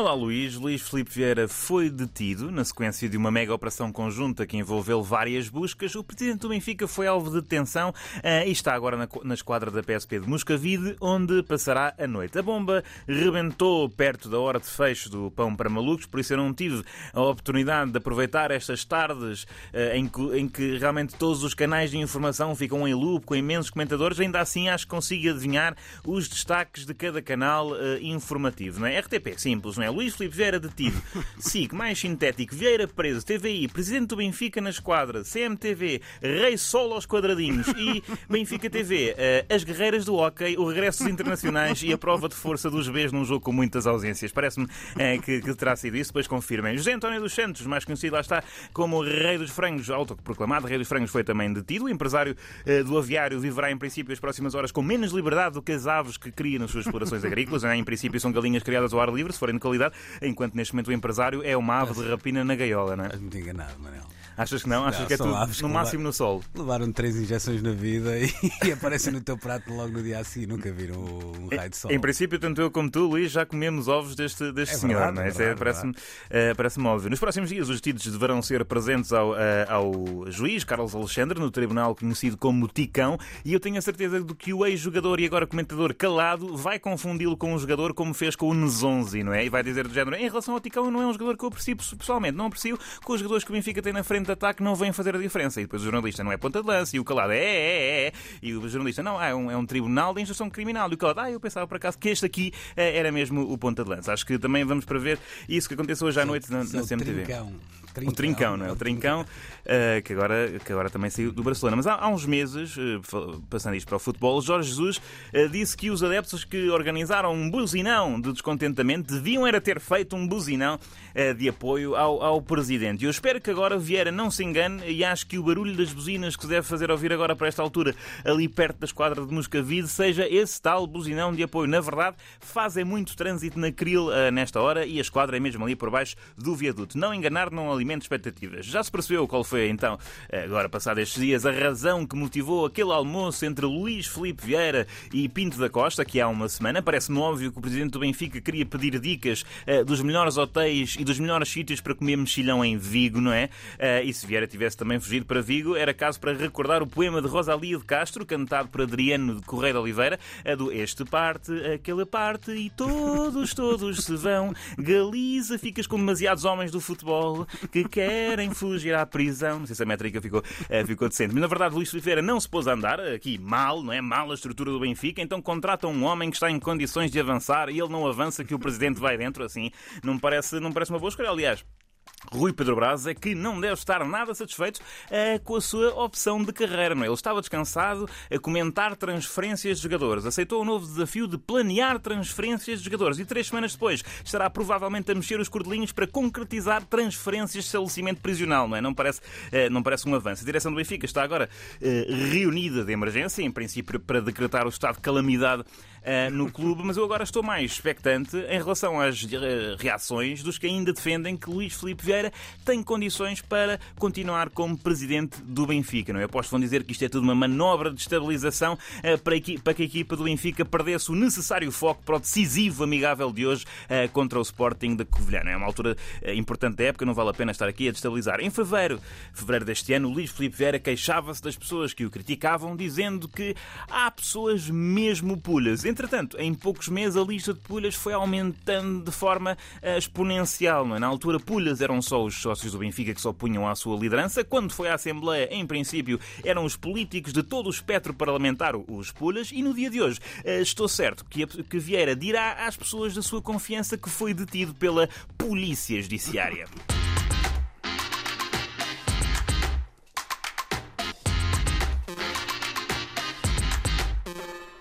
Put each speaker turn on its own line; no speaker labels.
Olá Luís, Luís Filipe Vieira foi detido na sequência de uma mega operação conjunta que envolveu várias buscas. O presidente do Benfica foi alvo de detenção uh, e está agora na, na, esquadra da PSP de Moscavide, onde passará a noite. A bomba rebentou perto da hora de fecho do Pão para Malucos, por isso eu não tive a oportunidade de aproveitar estas tardes uh, em, que, em, que, realmente todos os canais de informação ficam em loop com imensos comentadores. Ainda assim acho que consigo adivinhar os destaques de cada canal uh, informativo. Não é? RTP, simples, não é? Luís Filipe Vieira detido. SIC, mais sintético. Vieira preso. TVI, presidente do Benfica na esquadra. CMTV, rei solo aos quadradinhos. E Benfica TV, eh, as guerreiras do hockey, o regresso dos internacionais e a prova de força dos Bs num jogo com muitas ausências. Parece-me é, que, que, terá sido isso. Depois confirmem. José António dos Santos, mais conhecido lá está como rei dos frangos, autoproclamado rei dos frangos, foi também detido. O empresário eh, do aviário viverá em princípio as próximas horas com menos liberdade do que as aves que cria nas suas explorações agrícolas. Em princípio são galinhas criadas ao ar livre, se forem de qualidade enquanto neste momento o empresário é uma ave de rapina na gaiola, não é?
Estás muito enganado, Manel.
Achas que não? Achas não, que é tudo no máximo no sol?
Levaram três injeções na vida e, e aparecem no teu prato logo no dia a seguir. Nunca viram um raio de sol.
Em princípio, tanto eu como tu, Luís, já comemos ovos deste, deste é senhor. Verdade, não é? é, é Parece-me uh, parece óbvio. Nos próximos dias, os detidos deverão ser presentes ao, uh, ao juiz Carlos Alexandre no tribunal conhecido como Ticão e eu tenho a certeza de que o ex-jogador e agora comentador calado vai confundi-lo com um jogador como fez com o Nezonzi, não é? E vai dizer do género, em relação ao Ticão, não é um jogador que eu aprecio pessoalmente. Não aprecio que os jogadores que o Benfica tem na frente de ataque não vêm fazer a diferença. E depois o jornalista não é ponta de lança, e o calado é, é, é, é. E o jornalista não, é um, é um tribunal de instrução criminal. E o calado, ah, eu pensava por acaso que este aqui eh, era mesmo o ponta de lança. Acho que também vamos para ver isso que aconteceu hoje à noite na, na CMTV.
Trincão.
Trincão, o Trincão, não é? O Trincão, uh, que, agora, que agora também saiu do Barcelona. Mas há, há uns meses, uh, passando isto para o futebol, Jorge Jesus uh, disse que os adeptos que organizaram um buzinão de descontentamento deviam era ter feito um buzinão de apoio ao, ao presidente. Eu espero que agora Vieira não se engane e acho que o barulho das buzinas que se deve fazer ouvir agora para esta altura, ali perto da esquadra de Moscavide, seja esse tal buzinão de apoio. Na verdade, fazem muito trânsito na Cril nesta hora e a esquadra é mesmo ali por baixo do viaduto. Não enganar, não alimenta expectativas. Já se percebeu qual foi, então, agora passados estes dias, a razão que motivou aquele almoço entre Luís Felipe Vieira e Pinto da Costa, que há uma semana. Parece-me óbvio que o presidente do Benfica queria pedir dicas uh, dos melhores hotéis e dos melhores sítios para comer mexilhão em Vigo, não é? Uh, e se Vieira tivesse também fugido para Vigo, era caso para recordar o poema de Rosalia de Castro, cantado por Adriano de Correia de Oliveira, a do Este parte, aquela parte e todos, todos se vão. Galiza, ficas com demasiados homens do futebol que querem fugir à prisão. Não sei se a métrica ficou, uh, ficou decente. Mas na verdade, Luís Oliveira não se pôs a andar aqui mal, não é? Mal a estrutura do Benfica. Então contrata um homem que está em condições de avançar e ele não avança que o presidente vai dentro. Assim, não parece, não parece uma boa escolha. Aliás, Rui Pedro Braz é que não deve estar nada satisfeito uh, com a sua opção de carreira. Não é? Ele estava descansado a comentar transferências de jogadores. Aceitou o novo desafio de planear transferências de jogadores e três semanas depois estará provavelmente a mexer os cordelinhos para concretizar transferências de estabelecimento prisional. Não, é? não, parece, uh, não parece um avanço. A direção do Benfica está agora uh, reunida de emergência, em princípio para decretar o estado de calamidade no clube, mas eu agora estou mais expectante em relação às reações dos que ainda defendem que Luís Filipe Vieira tem condições para continuar como presidente do Benfica. Não é? Aposto que vão dizer que isto é tudo uma manobra de estabilização uh, para, para, que a equipa do Benfica perdesse o necessário foco para o decisivo amigável de hoje uh, contra o Sporting da Covilhã. É uma altura uh, importante da época, não vale a pena estar aqui a destabilizar. Em fevereiro, fevereiro deste ano, Luís Filipe Vieira queixava-se das pessoas que o criticavam, dizendo que há pessoas mesmo pulhas. Entretanto, em poucos meses a lista de pulhas foi aumentando de forma exponencial. Não é? Na altura, pulhas eram só os sócios do Benfica que se opunham à sua liderança. Quando foi à Assembleia, em princípio, eram os políticos de todo o espectro parlamentar os pulhas. E no dia de hoje, eh, estou certo que, que Vieira dirá às pessoas da sua confiança que foi detido pela Polícia Judiciária.